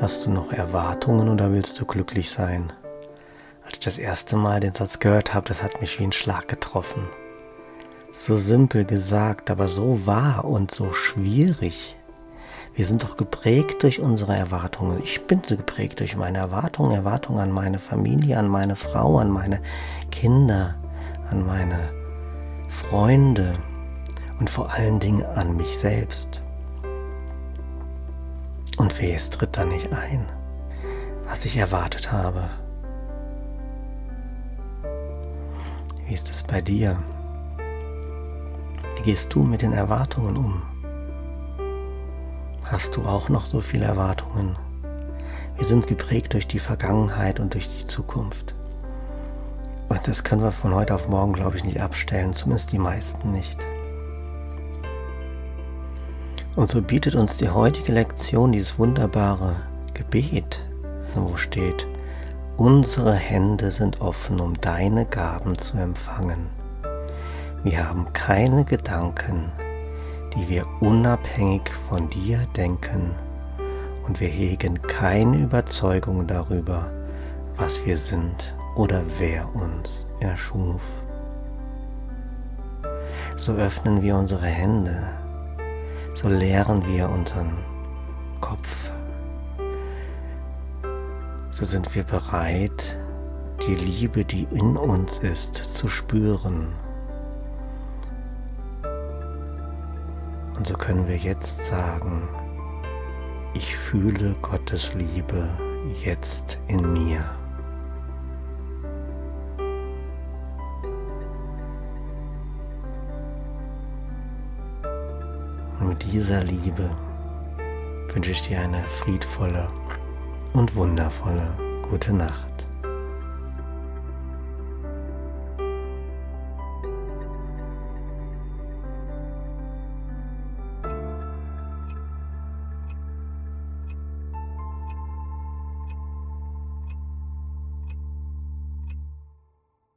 Hast du noch Erwartungen oder willst du glücklich sein? Als ich das erste Mal den Satz gehört habe, das hat mich wie ein Schlag getroffen. So simpel gesagt, aber so wahr und so schwierig. Wir sind doch geprägt durch unsere Erwartungen. Ich bin so geprägt durch meine Erwartungen, Erwartungen an meine Familie, an meine Frau, an meine Kinder, an meine Freunde und vor allen Dingen an mich selbst. Und wer tritt da nicht ein, was ich erwartet habe. Wie ist es bei dir? Wie gehst du mit den Erwartungen um? Hast du auch noch so viele Erwartungen? Wir sind geprägt durch die Vergangenheit und durch die Zukunft. Und das können wir von heute auf morgen, glaube ich, nicht abstellen, zumindest die meisten nicht. Und so bietet uns die heutige Lektion dieses wunderbare Gebet, wo steht, unsere Hände sind offen, um deine Gaben zu empfangen. Wir haben keine Gedanken, die wir unabhängig von dir denken und wir hegen keine Überzeugung darüber, was wir sind oder wer uns erschuf. So öffnen wir unsere Hände, so leeren wir unseren Kopf, so sind wir bereit, die Liebe, die in uns ist, zu spüren Und so können wir jetzt sagen, ich fühle Gottes Liebe jetzt in mir. Mit dieser Liebe wünsche ich dir eine friedvolle und wundervolle gute Nacht.